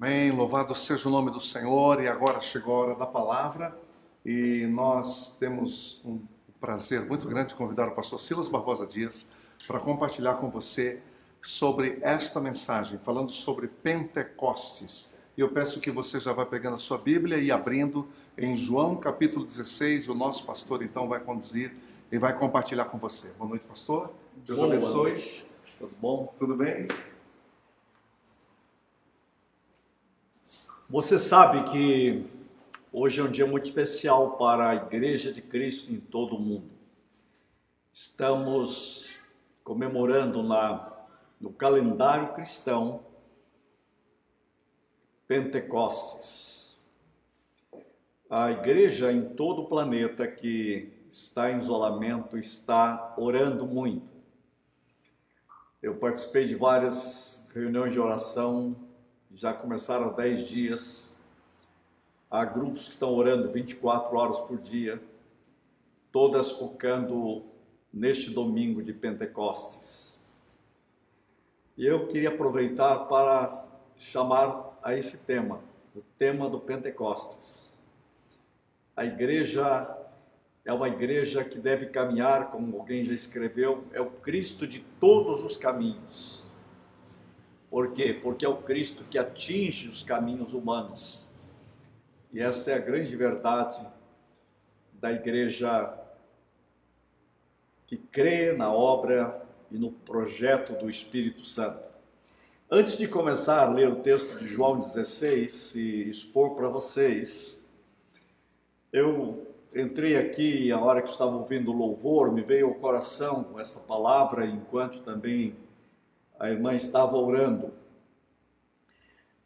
Amém. Louvado seja o nome do Senhor. E agora chegou a hora da palavra. E nós temos um prazer muito grande de convidar o pastor Silas Barbosa Dias para compartilhar com você sobre esta mensagem, falando sobre Pentecostes. E eu peço que você já vá pegando a sua Bíblia e abrindo em João capítulo 16. O nosso pastor então vai conduzir e vai compartilhar com você. Boa noite, pastor. Deus Boa abençoe. noite. Tudo bom? Tudo bem? Você sabe que hoje é um dia muito especial para a Igreja de Cristo em todo o mundo. Estamos comemorando na, no calendário cristão Pentecostes. A igreja em todo o planeta que está em isolamento está orando muito. Eu participei de várias reuniões de oração, já começaram há 10 dias. Há grupos que estão orando 24 horas por dia, todas focando neste domingo de Pentecostes. E eu queria aproveitar para chamar a esse tema, o tema do Pentecostes. A igreja é uma igreja que deve caminhar, como alguém já escreveu, é o Cristo de todos os caminhos. Por quê? Porque é o Cristo que atinge os caminhos humanos. E essa é a grande verdade da igreja que crê na obra e no projeto do Espírito Santo. Antes de começar a ler o texto de João 16 e expor para vocês, eu entrei aqui a hora que estava ouvindo o louvor, me veio ao coração essa palavra enquanto também a irmã estava orando.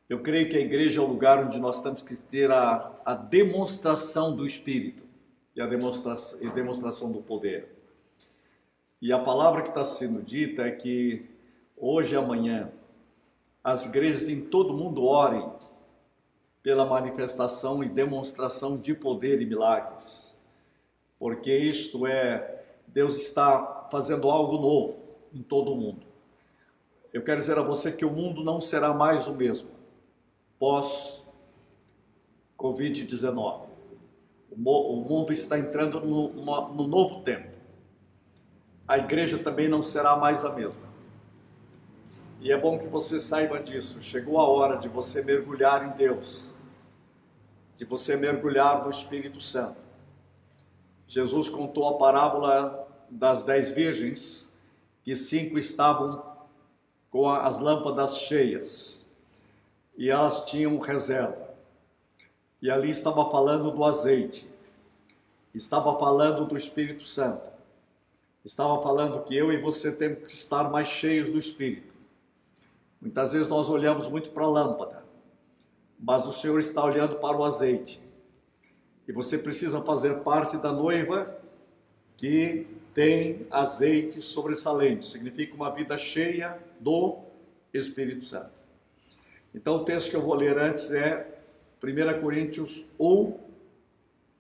Eu creio que a igreja é o lugar onde nós temos que ter a, a demonstração do Espírito e a demonstração, e demonstração do poder. E a palavra que está sendo dita é que hoje e amanhã as igrejas em todo o mundo orem pela manifestação e demonstração de poder e milagres. Porque isto é, Deus está fazendo algo novo em todo o mundo. Eu quero dizer a você que o mundo não será mais o mesmo pós Covid-19. O mundo está entrando no novo tempo. A igreja também não será mais a mesma. E é bom que você saiba disso. Chegou a hora de você mergulhar em Deus, de você mergulhar no Espírito Santo. Jesus contou a parábola das dez virgens, que cinco estavam com as lâmpadas cheias e elas tinham reserva. E ali estava falando do azeite, estava falando do Espírito Santo, estava falando que eu e você temos que estar mais cheios do Espírito. Muitas vezes nós olhamos muito para a lâmpada, mas o Senhor está olhando para o azeite. E você precisa fazer parte da noiva que tem azeite sobressalente, significa uma vida cheia do Espírito Santo. Então o texto que eu vou ler antes é 1 Coríntios 1,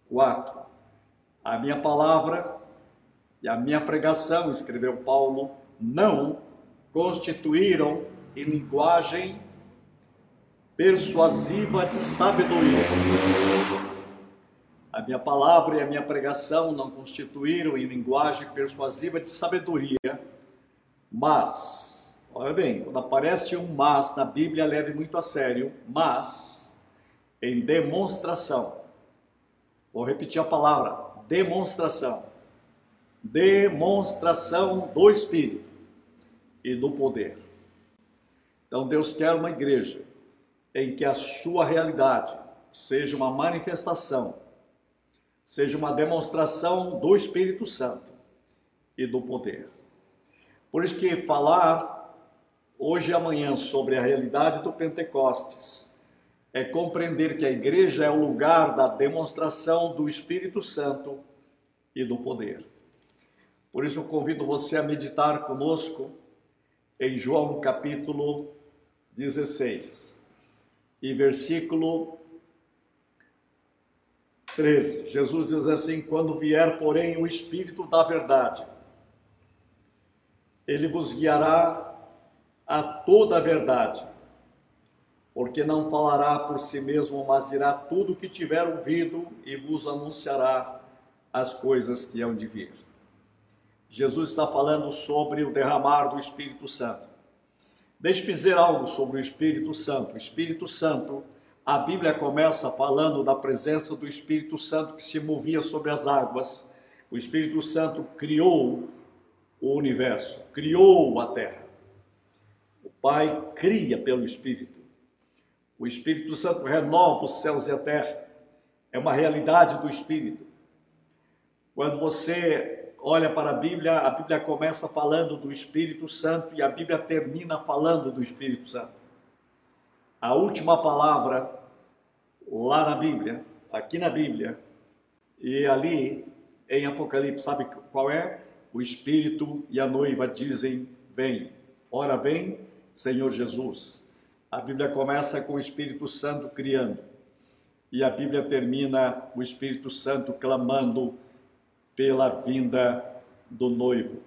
4. A minha palavra e a minha pregação, escreveu Paulo, não constituíram em linguagem persuasiva de sabedoria. A minha palavra e a minha pregação não constituíram em linguagem persuasiva de sabedoria, mas, olha bem, quando aparece um mas na Bíblia, leve muito a sério, mas em demonstração. Vou repetir a palavra: demonstração. Demonstração do Espírito e do poder. Então Deus quer uma igreja em que a sua realidade seja uma manifestação, seja uma demonstração do Espírito Santo e do poder. Por isso que falar hoje e amanhã sobre a realidade do Pentecostes é compreender que a igreja é o lugar da demonstração do Espírito Santo e do poder. Por isso eu convido você a meditar conosco em João capítulo 16 e versículo 13. Jesus diz assim: Quando vier, porém, o Espírito da Verdade, ele vos guiará a toda a verdade, porque não falará por si mesmo, mas dirá tudo o que tiver ouvido e vos anunciará as coisas que hão de vir. Jesus está falando sobre o derramar do Espírito Santo. Deixe-me dizer algo sobre o Espírito Santo. O Espírito Santo, a Bíblia começa falando da presença do Espírito Santo que se movia sobre as águas. O Espírito Santo criou o universo, criou a terra. Pai cria pelo Espírito. O Espírito Santo renova os céus e a terra. É uma realidade do Espírito. Quando você olha para a Bíblia, a Bíblia começa falando do Espírito Santo e a Bíblia termina falando do Espírito Santo. A última palavra lá na Bíblia, aqui na Bíblia e ali em Apocalipse, sabe qual é? O Espírito e a noiva dizem: Vem. Ora, vem, Senhor Jesus. A Bíblia começa com o Espírito Santo criando e a Bíblia termina o Espírito Santo clamando pela vinda do noivo,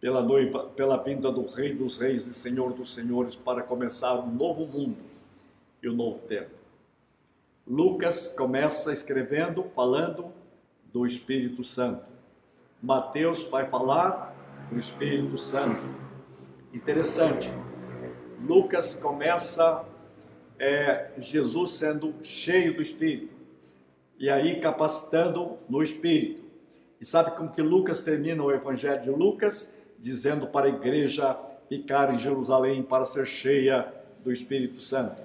pela noiva, pela vinda do Rei dos Reis e Senhor dos Senhores para começar um novo mundo e um novo tempo. Lucas começa escrevendo, falando do Espírito Santo. Mateus vai falar do Espírito Santo. Interessante, Lucas começa é, Jesus sendo cheio do Espírito e aí capacitando no Espírito. E sabe como que Lucas termina o Evangelho de Lucas? Dizendo para a igreja ficar em Jerusalém para ser cheia do Espírito Santo.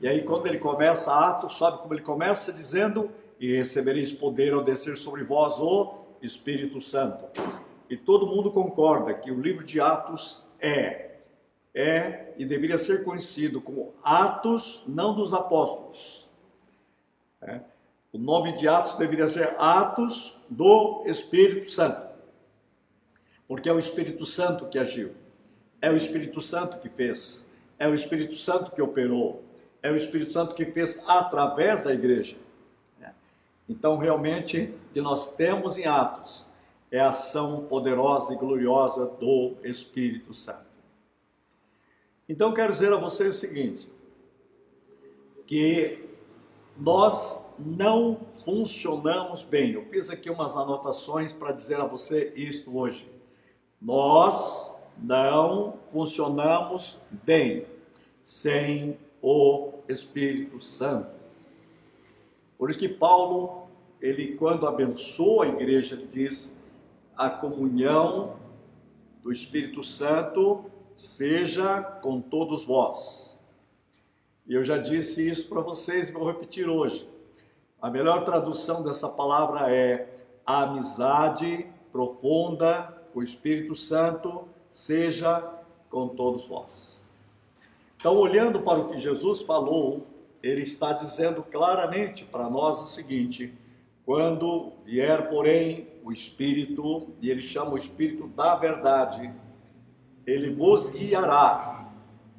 E aí quando ele começa Atos, sabe como ele começa? Dizendo, e recebereis poder ao descer sobre vós o Espírito Santo. E todo mundo concorda que o livro de Atos é é e deveria ser conhecido como Atos, não dos Apóstolos. É. O nome de Atos deveria ser Atos do Espírito Santo, porque é o Espírito Santo que agiu, é o Espírito Santo que fez, é o Espírito Santo que operou, é o Espírito Santo que fez através da igreja. É. Então, realmente, o que nós temos em Atos é a ação poderosa e gloriosa do Espírito Santo. Então quero dizer a vocês o seguinte, que nós não funcionamos bem. Eu fiz aqui umas anotações para dizer a você isto hoje. Nós não funcionamos bem sem o Espírito Santo. Por isso que Paulo, ele quando abençoa a igreja, diz: a comunhão do Espírito Santo seja com todos vós. E eu já disse isso para vocês vou repetir hoje. A melhor tradução dessa palavra é a amizade profunda com o Espírito Santo seja com todos vós. Então, olhando para o que Jesus falou, ele está dizendo claramente para nós o seguinte: quando vier, porém, o Espírito, e ele chama o Espírito da verdade, ele vos guiará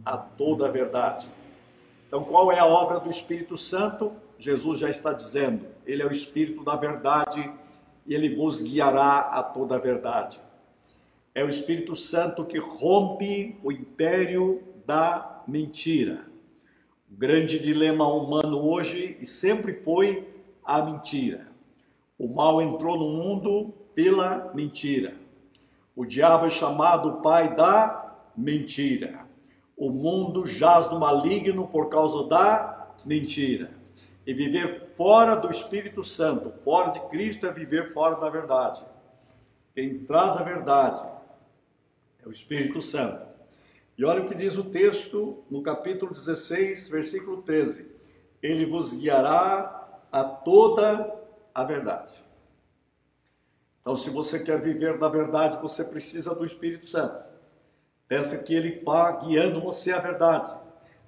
a toda a verdade. Então, qual é a obra do Espírito Santo? Jesus já está dizendo, ele é o Espírito da verdade e ele vos guiará a toda a verdade. É o Espírito Santo que rompe o império da mentira. O grande dilema humano hoje e sempre foi a mentira. O mal entrou no mundo pela mentira. O diabo é chamado pai da mentira. O mundo jaz no maligno por causa da mentira. E viver fora do Espírito Santo, fora de Cristo, é viver fora da verdade. Quem traz a verdade é o Espírito Santo. E olha o que diz o texto no capítulo 16, versículo 13: Ele vos guiará a toda a verdade. Então, se você quer viver da verdade, você precisa do Espírito Santo. Peça que ele vá guiando você à verdade,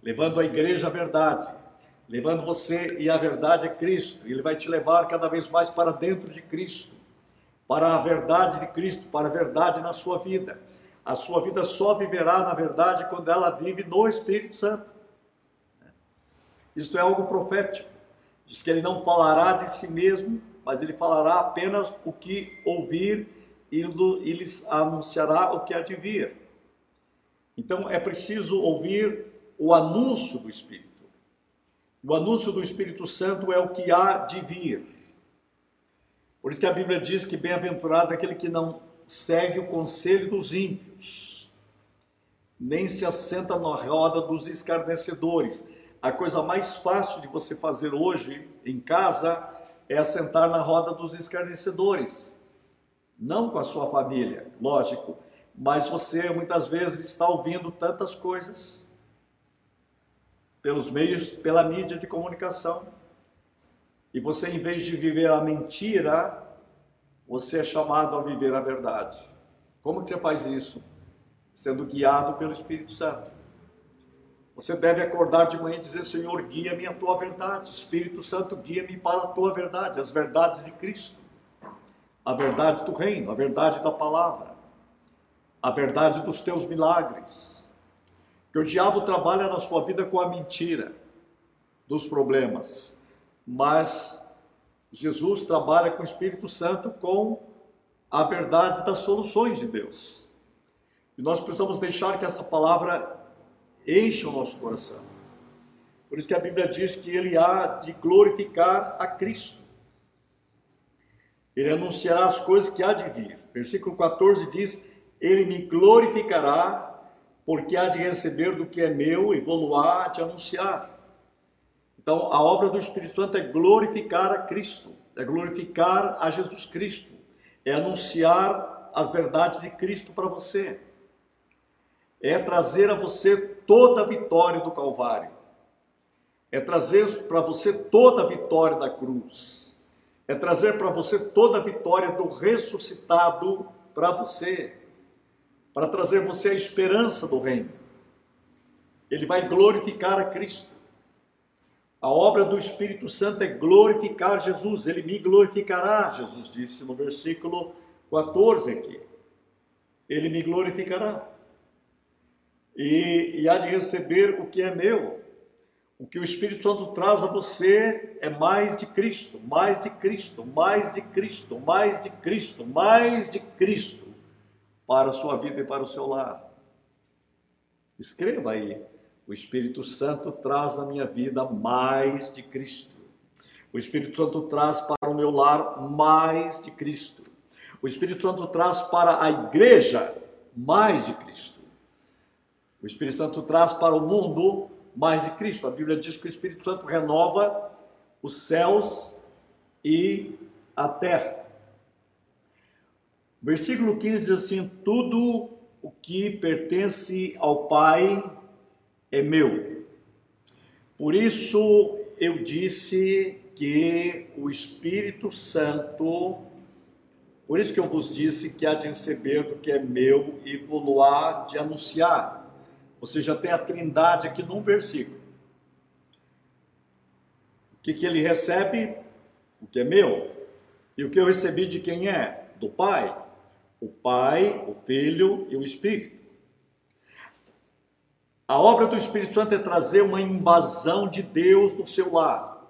levando a igreja à verdade, levando você e a verdade é Cristo. Ele vai te levar cada vez mais para dentro de Cristo, para a verdade de Cristo, para a verdade na sua vida. A sua vida só viverá na verdade quando ela vive no Espírito Santo. Isto é algo profético. Diz que ele não falará de si mesmo, mas ele falará apenas o que ouvir e lhes anunciará o que há de vir. Então é preciso ouvir o anúncio do Espírito. O anúncio do Espírito Santo é o que há de vir. Por isso que a Bíblia diz que bem-aventurado é aquele que não segue o conselho dos ímpios, nem se assenta na roda dos escarnecedores. A coisa mais fácil de você fazer hoje em casa é assentar na roda dos escarnecedores. Não com a sua família, lógico, mas você muitas vezes está ouvindo tantas coisas pelos meios, pela mídia de comunicação. E você, em vez de viver a mentira, você é chamado a viver a verdade. Como que você faz isso? Sendo guiado pelo Espírito Santo. Você deve acordar de manhã e dizer: Senhor, guia-me a tua verdade. Espírito Santo, guia-me para a tua verdade, as verdades de Cristo, a verdade do reino, a verdade da palavra, a verdade dos teus milagres que o diabo trabalha na sua vida com a mentira dos problemas, mas Jesus trabalha com o Espírito Santo com a verdade das soluções de Deus. E nós precisamos deixar que essa palavra encha o nosso coração. Por isso que a Bíblia diz que ele há de glorificar a Cristo. Ele anunciará as coisas que há de vir. Versículo 14 diz: Ele me glorificará porque há de receber do que é meu e vou há de anunciar. Então, a obra do Espírito Santo é glorificar a Cristo, é glorificar a Jesus Cristo, é anunciar as verdades de Cristo para você, é trazer a você toda a vitória do Calvário, é trazer para você toda a vitória da cruz, é trazer para você toda a vitória do ressuscitado para você para trazer você a esperança do reino. Ele vai glorificar a Cristo. A obra do Espírito Santo é glorificar Jesus. Ele me glorificará, Jesus disse no versículo 14 aqui. Ele me glorificará. E, e há de receber o que é meu. O que o Espírito Santo traz a você é mais de Cristo, mais de Cristo, mais de Cristo, mais de Cristo, mais de Cristo para a sua vida e para o seu lar. Escreva aí. O Espírito Santo traz na minha vida mais de Cristo. O Espírito Santo traz para o meu lar mais de Cristo. O Espírito Santo traz para a igreja mais de Cristo. O Espírito Santo traz para o mundo mais de Cristo. A Bíblia diz que o Espírito Santo renova os céus e a terra. Versículo 15 diz assim: Tudo o que pertence ao Pai é meu. Por isso eu disse que o Espírito Santo, por isso que eu vos disse que há de receber do que é meu e vou há de anunciar. Você já tem a trindade aqui num versículo. O que, que ele recebe? O que é meu. E o que eu recebi de quem é? Do Pai o Pai, o Filho e o Espírito. A obra do Espírito Santo é trazer uma invasão de Deus no seu lar.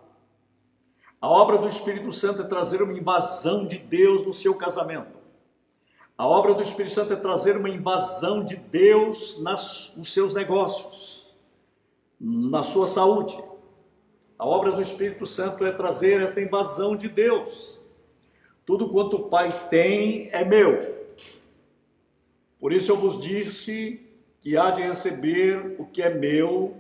A obra do Espírito Santo é trazer uma invasão de Deus no seu casamento. A obra do Espírito Santo é trazer uma invasão de Deus nas, nos seus negócios, na sua saúde. A obra do Espírito Santo é trazer esta invasão de Deus. Tudo quanto o Pai tem é meu. Por isso eu vos disse que há de receber o que é meu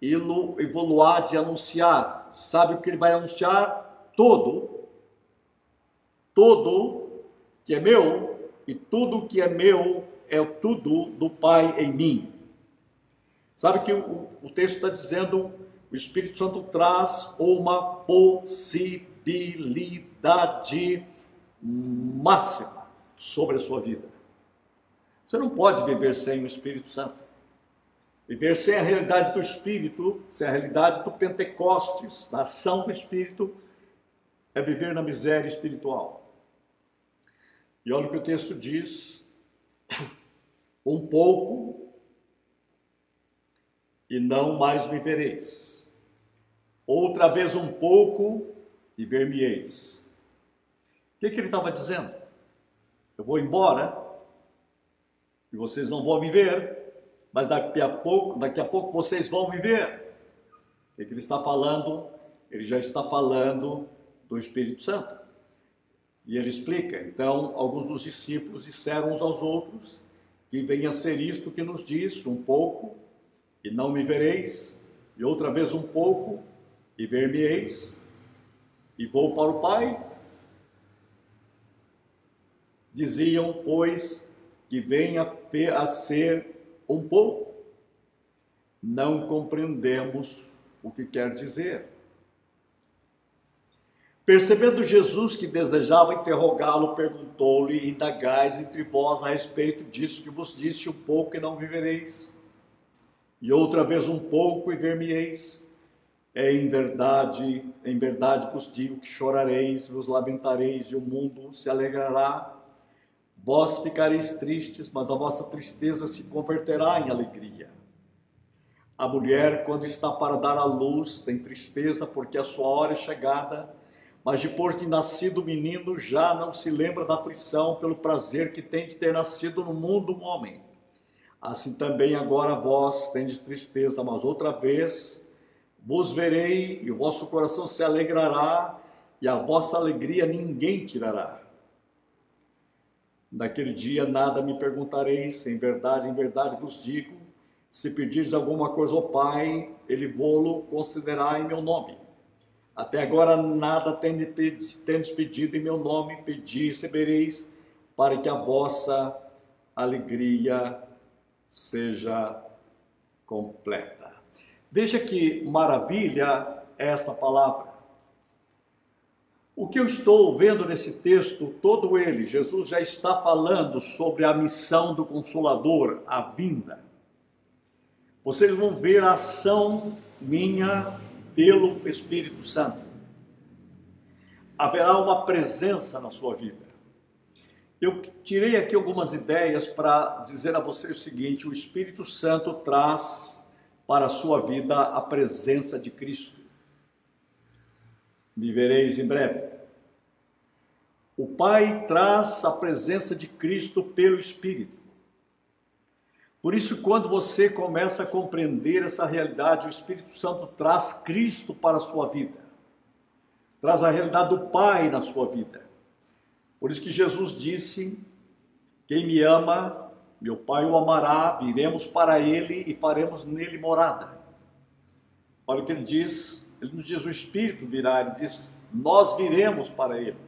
e vou há de anunciar. Sabe o que ele vai anunciar? Todo, todo que é meu e tudo que é meu é tudo do Pai em mim. Sabe que o, o texto está dizendo, o Espírito Santo traz uma possibilidade máxima sobre a sua vida. Você não pode viver sem o Espírito Santo. Viver sem a realidade do Espírito, sem a realidade do Pentecostes, da ação do Espírito, é viver na miséria espiritual. E olha o que o texto diz: um pouco e não mais me vereis. Outra vez um pouco e ver-me-eis. O que, que ele estava dizendo? Eu vou embora e vocês não vão me ver, mas daqui a pouco, daqui a pouco vocês vão me ver. O que, que ele está falando? Ele já está falando do Espírito Santo. E ele explica. Então, alguns dos discípulos disseram uns aos outros que venha ser isto que nos diz um pouco e não me vereis, e outra vez um pouco e ver-me-eis, e vou para o Pai. Diziam, pois, que venha a ser um pouco. Não compreendemos o que quer dizer. Percebendo Jesus que desejava interrogá-lo, perguntou-lhe: Indagais entre vós a respeito disso que vos disse um pouco e não vivereis, e outra vez um pouco e ver-me-eis. É em verdade, em verdade vos digo que chorareis, vos lamentareis, e o mundo se alegrará. Vós ficareis tristes, mas a vossa tristeza se converterá em alegria. A mulher, quando está para dar à luz, tem tristeza porque a sua hora é chegada, mas depois de nascido menino, já não se lembra da aflição pelo prazer que tem de ter nascido no mundo um homem. Assim também agora vós tendes tristeza, mas outra vez vos verei e o vosso coração se alegrará e a vossa alegria ninguém tirará. Naquele dia nada me perguntareis, em verdade, em verdade vos digo, se pedires alguma coisa ao Pai, ele vô-lo concederá em meu nome. Até agora nada tendes pedido em meu nome, pedi e recebereis, para que a vossa alegria seja completa. Veja que maravilha é essa palavra. O que eu estou vendo nesse texto, todo ele, Jesus já está falando sobre a missão do Consolador, a vinda. Vocês vão ver a ação minha pelo Espírito Santo. Haverá uma presença na sua vida. Eu tirei aqui algumas ideias para dizer a você o seguinte: o Espírito Santo traz para a sua vida a presença de Cristo. Vivereis em breve. O Pai traz a presença de Cristo pelo Espírito. Por isso, quando você começa a compreender essa realidade, o Espírito Santo traz Cristo para a sua vida, traz a realidade do Pai na sua vida. Por isso que Jesus disse: Quem me ama, meu Pai o amará, viremos para ele e faremos nele morada. Olha o que ele diz, ele nos diz: o Espírito virá, ele diz: nós viremos para ele.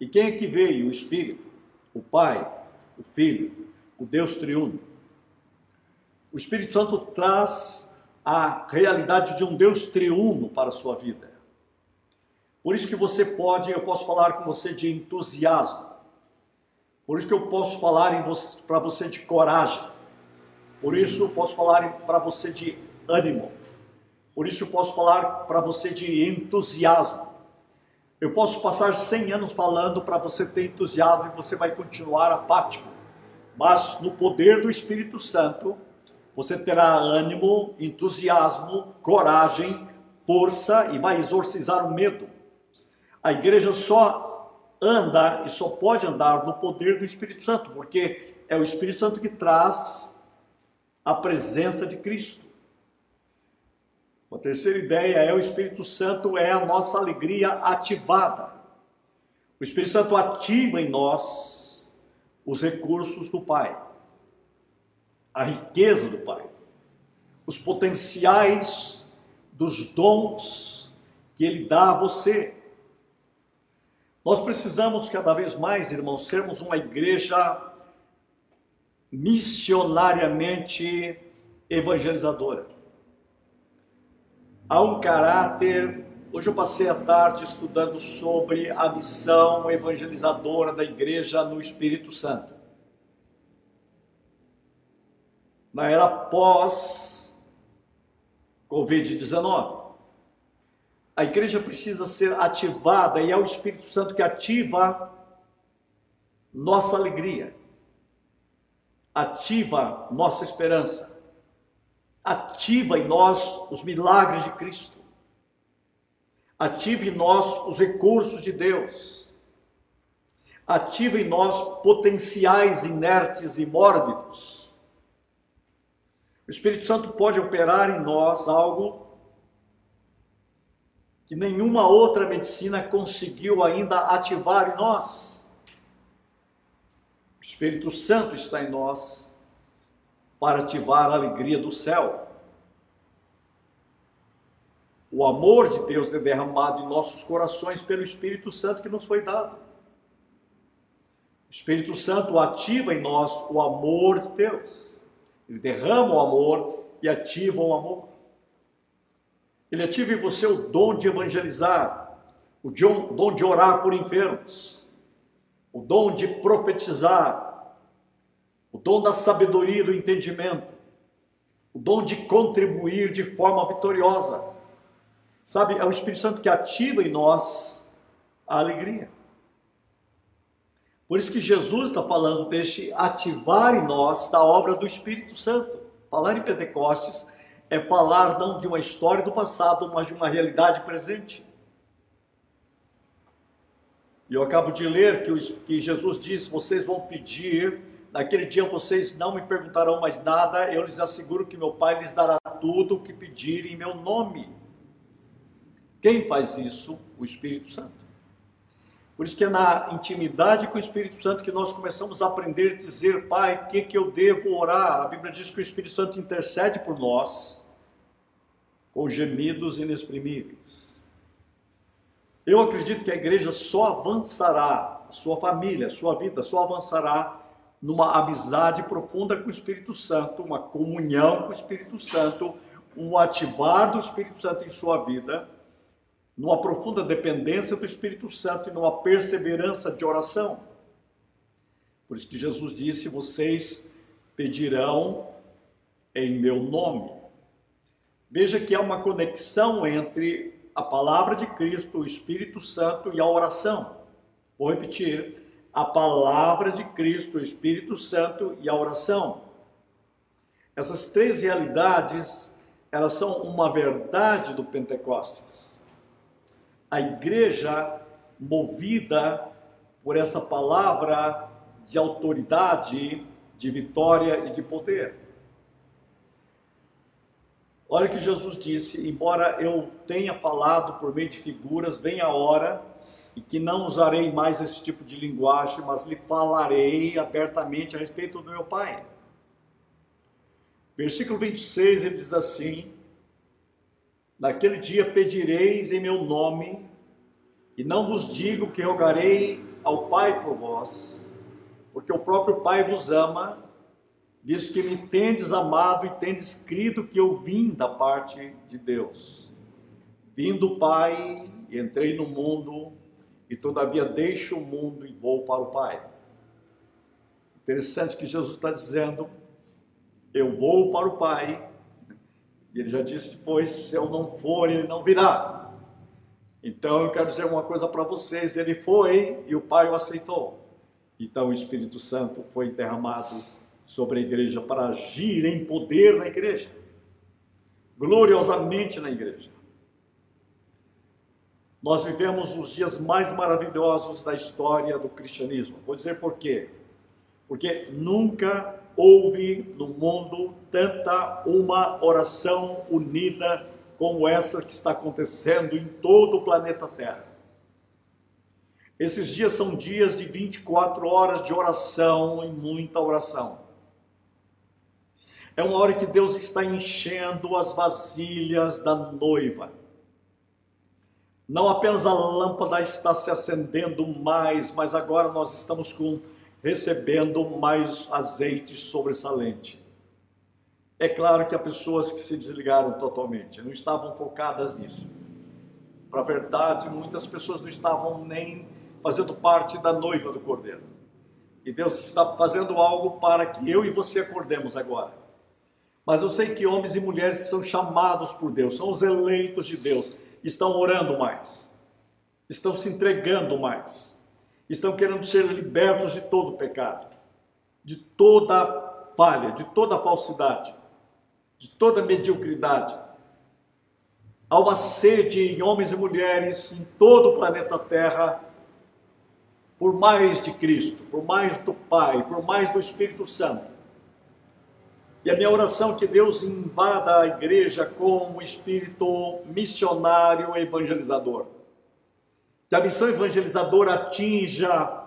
E quem é que veio? O Espírito, o Pai, o Filho, o Deus triuno. O Espírito Santo traz a realidade de um Deus triuno para a sua vida. Por isso que você pode, eu posso falar com você de entusiasmo. Por isso que eu posso falar para você de coragem. Por isso eu posso falar para você de ânimo. Por isso eu posso falar para você de entusiasmo. Eu posso passar 100 anos falando para você ter entusiasmo e você vai continuar apático. Mas no poder do Espírito Santo, você terá ânimo, entusiasmo, coragem, força e vai exorcizar o medo. A igreja só anda e só pode andar no poder do Espírito Santo, porque é o Espírito Santo que traz a presença de Cristo. Uma terceira ideia é o Espírito Santo é a nossa alegria ativada. O Espírito Santo ativa em nós os recursos do Pai, a riqueza do Pai, os potenciais dos dons que Ele dá a você. Nós precisamos cada vez mais, irmãos, sermos uma igreja missionariamente evangelizadora. Há um caráter. Hoje eu passei a tarde estudando sobre a missão evangelizadora da igreja no Espírito Santo. Na era pós Covid-19 a igreja precisa ser ativada e é o Espírito Santo que ativa nossa alegria, ativa nossa esperança, ativa em nós os milagres de Cristo, ativa em nós os recursos de Deus, ativa em nós potenciais inertes e mórbidos. O Espírito Santo pode operar em nós algo que nenhuma outra medicina conseguiu ainda ativar em nós. O Espírito Santo está em nós para ativar a alegria do céu. O amor de Deus é derramado em nossos corações pelo Espírito Santo que nos foi dado. O Espírito Santo ativa em nós o amor de Deus. Ele derrama o amor e ativa o amor. Ele ativa em você o dom de evangelizar, o dom de orar por enfermos, o dom de profetizar, o dom da sabedoria e do entendimento, o dom de contribuir de forma vitoriosa. Sabe, é o Espírito Santo que ativa em nós a alegria. Por isso que Jesus está falando deste ativar em nós da obra do Espírito Santo. Falar em Pentecostes é falar não de uma história do passado, mas de uma realidade presente. E eu acabo de ler que, que Jesus disse: vocês vão pedir, naquele dia vocês não me perguntarão mais nada, eu lhes asseguro que meu Pai lhes dará tudo o que pedirem em meu nome. Quem faz isso? O Espírito Santo. Por isso que é na intimidade com o Espírito Santo que nós começamos a aprender a dizer, Pai, o que, que eu devo orar? A Bíblia diz que o Espírito Santo intercede por nós com gemidos inexprimíveis. Eu acredito que a igreja só avançará, a sua família, a sua vida, só avançará numa amizade profunda com o Espírito Santo, uma comunhão com o Espírito Santo, um ativar do Espírito Santo em sua vida numa profunda dependência do Espírito Santo e numa perseverança de oração. Por isso que Jesus disse: Vocês pedirão em meu nome. Veja que há uma conexão entre a palavra de Cristo, o Espírito Santo e a oração. Vou repetir: a palavra de Cristo, o Espírito Santo e a oração. Essas três realidades, elas são uma verdade do Pentecostes a igreja movida por essa palavra de autoridade, de vitória e de poder. Olha que Jesus disse: embora eu tenha falado por meio de figuras, vem a hora e que não usarei mais esse tipo de linguagem, mas lhe falarei abertamente a respeito do meu Pai. Versículo 26 ele diz assim: Naquele dia pedireis em meu nome, e não vos digo que rogarei ao Pai por vós, porque o próprio Pai vos ama, visto que me tendes amado e tendes crido que eu vim da parte de Deus. Vim do Pai, entrei no mundo, e todavia deixo o mundo e vou para o Pai. Interessante que Jesus está dizendo: Eu vou para o Pai, e ele já disse depois: se eu não for, ele não virá. Então eu quero dizer uma coisa para vocês: ele foi e o Pai o aceitou. Então o Espírito Santo foi derramado sobre a igreja para agir em poder na igreja, gloriosamente na igreja. Nós vivemos os dias mais maravilhosos da história do cristianismo. Vou dizer por quê? Porque nunca houve no mundo tanta uma oração unida como essa que está acontecendo em todo o planeta Terra. Esses dias são dias de 24 horas de oração e muita oração. É uma hora que Deus está enchendo as vasilhas da noiva. Não apenas a lâmpada está se acendendo mais, mas agora nós estamos com recebendo mais azeite sobressalente. É claro que há pessoas que se desligaram totalmente, não estavam focadas nisso. Para a verdade, muitas pessoas não estavam nem fazendo parte da noiva do Cordeiro. E Deus está fazendo algo para que eu e você acordemos agora. Mas eu sei que homens e mulheres que são chamados por Deus, são os eleitos de Deus, estão orando mais, estão se entregando mais estão querendo ser libertos de todo pecado, de toda falha, de toda falsidade, de toda mediocridade. Há uma sede em homens e mulheres em todo o planeta Terra por mais de Cristo, por mais do Pai, por mais do Espírito Santo. E a minha oração é que Deus invada a igreja com um espírito missionário e evangelizador. Que a missão evangelizadora atinja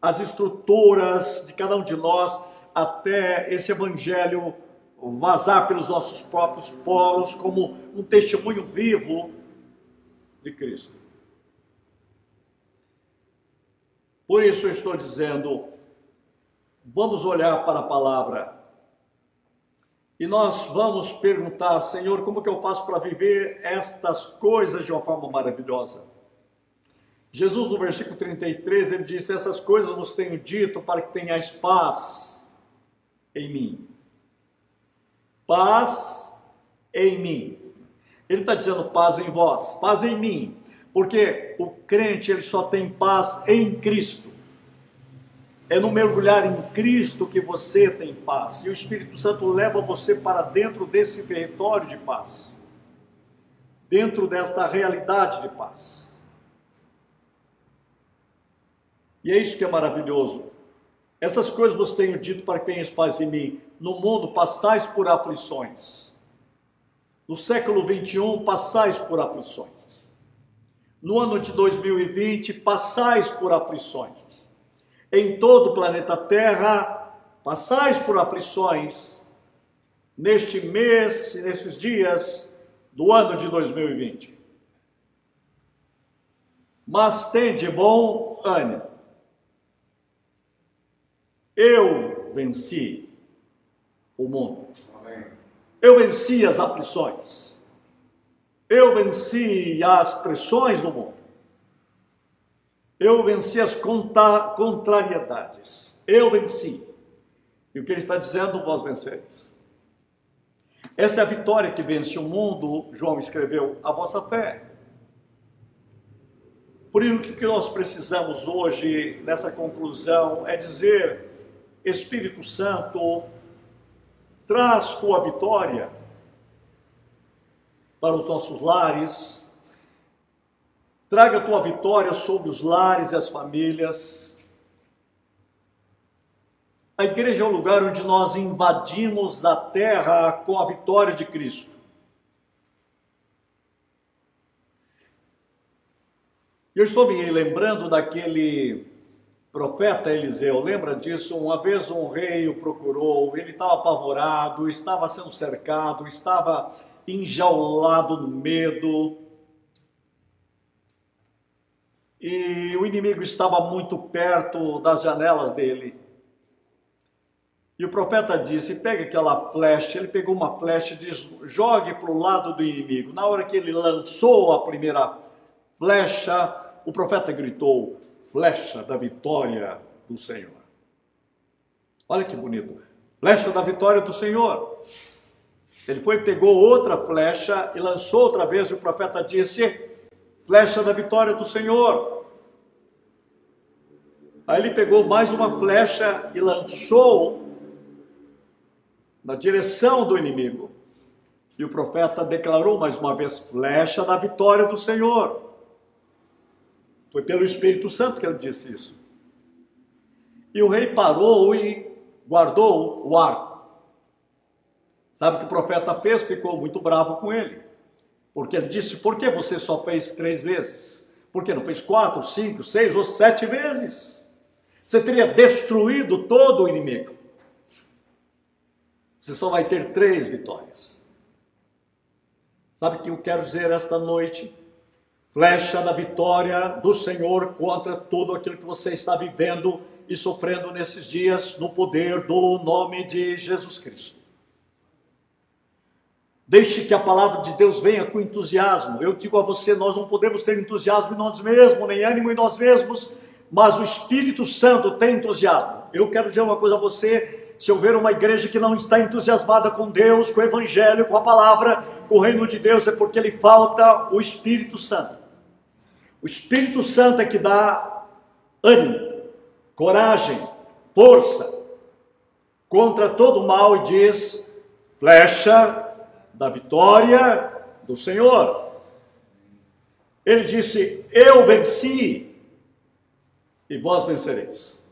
as estruturas de cada um de nós até esse evangelho vazar pelos nossos próprios poros como um testemunho vivo de Cristo. Por isso eu estou dizendo, vamos olhar para a palavra e nós vamos perguntar, Senhor, como que eu faço para viver estas coisas de uma forma maravilhosa? Jesus, no versículo 33, ele disse: Essas coisas vos tenho dito para que tenhais paz em mim. Paz em mim. Ele está dizendo paz em vós, paz em mim, porque o crente ele só tem paz em Cristo. É no mergulhar em Cristo que você tem paz. E o Espírito Santo leva você para dentro desse território de paz. Dentro desta realidade de paz. E é isso que é maravilhoso. Essas coisas vos tenho dito para que tenhas paz em mim. No mundo passais por aflições. No século 21 passais por aflições. No ano de 2020 passais por aflições em todo o planeta Terra, passais por aflições neste mês, nesses dias do ano de 2020. Mas tende bom ânimo. Eu venci o mundo. Eu venci as aflições. Eu venci as pressões do mundo. Eu venci as contrariedades. Eu venci. E o que ele está dizendo, vós vencereis. Essa é a vitória que vence o mundo, João escreveu, a vossa fé. Por isso, o que nós precisamos hoje, nessa conclusão, é dizer: Espírito Santo, traz tua vitória para os nossos lares, Traga tua vitória sobre os lares e as famílias. A igreja é o lugar onde nós invadimos a terra com a vitória de Cristo. Eu estou me lembrando daquele profeta Eliseu, lembra disso? Uma vez um rei o procurou, ele estava apavorado, estava sendo cercado, estava enjaulado no medo e o inimigo estava muito perto das janelas dele. E o profeta disse: pega aquela flecha. Ele pegou uma flecha e disse: jogue para o lado do inimigo. Na hora que ele lançou a primeira flecha, o profeta gritou: flecha da vitória do Senhor. Olha que bonito. Flecha da vitória do Senhor. Ele foi, pegou outra flecha e lançou outra vez, e o profeta disse: flecha da vitória do Senhor. Aí ele pegou mais uma flecha e lançou na direção do inimigo. E o profeta declarou mais uma vez: flecha da vitória do Senhor. Foi pelo Espírito Santo que ele disse isso. E o rei parou e guardou o arco. Sabe o que o profeta fez? Ficou muito bravo com ele. Porque ele disse: por que você só fez três vezes? Por que não fez quatro, cinco, seis ou sete vezes? Você teria destruído todo o inimigo. Você só vai ter três vitórias. Sabe o que eu quero dizer esta noite? Flecha da vitória do Senhor contra tudo aquilo que você está vivendo e sofrendo nesses dias, no poder do nome de Jesus Cristo. Deixe que a palavra de Deus venha com entusiasmo. Eu digo a você, nós não podemos ter entusiasmo em nós mesmos, nem ânimo em nós mesmos, mas o Espírito Santo tem entusiasmo. Eu quero dizer uma coisa a você, se houver uma igreja que não está entusiasmada com Deus, com o Evangelho, com a palavra, com o reino de Deus, é porque lhe falta o Espírito Santo. O Espírito Santo é que dá ânimo, coragem, força contra todo o mal e diz: flecha da vitória do Senhor. Ele disse: Eu venci e vós vencereis.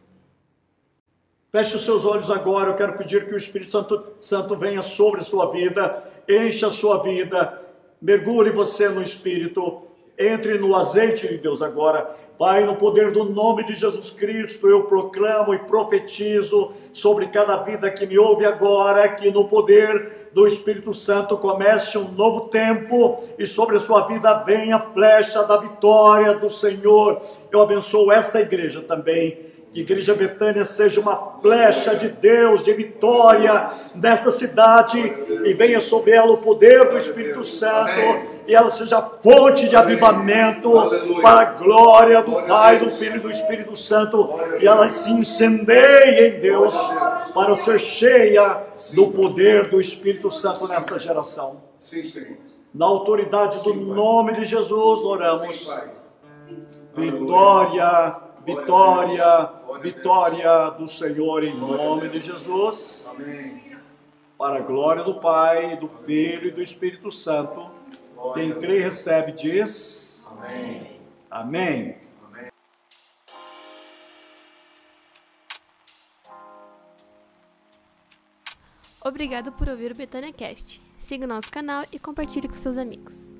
Feche os seus olhos agora. Eu quero pedir que o Espírito Santo, Santo venha sobre a sua vida, encha a sua vida, mergulhe você no Espírito, entre no azeite de Deus agora. Pai, no poder do nome de Jesus Cristo, eu proclamo e profetizo sobre cada vida que me ouve agora, que no poder do Espírito Santo comece um novo tempo e sobre a sua vida venha a flecha da vitória do Senhor. Eu abençoo esta igreja também que Igreja Betânia seja uma flecha de Deus, de vitória nessa cidade e venha sobre ela o poder do Espírito Santo e ela seja fonte de avivamento para a glória do Pai, do Filho e do Espírito Santo. E ela se incendeie em Deus para ser cheia do poder do Espírito Santo nesta geração. Na autoridade do nome de Jesus, oramos. Vitória Vitória, vitória do Senhor em nome de Jesus. Para a glória do Pai, do Filho e do Espírito Santo. Quem crê e recebe diz: Amém. Amém. Obrigado por ouvir o Betânia Cast. Siga o nosso canal e compartilhe com seus amigos.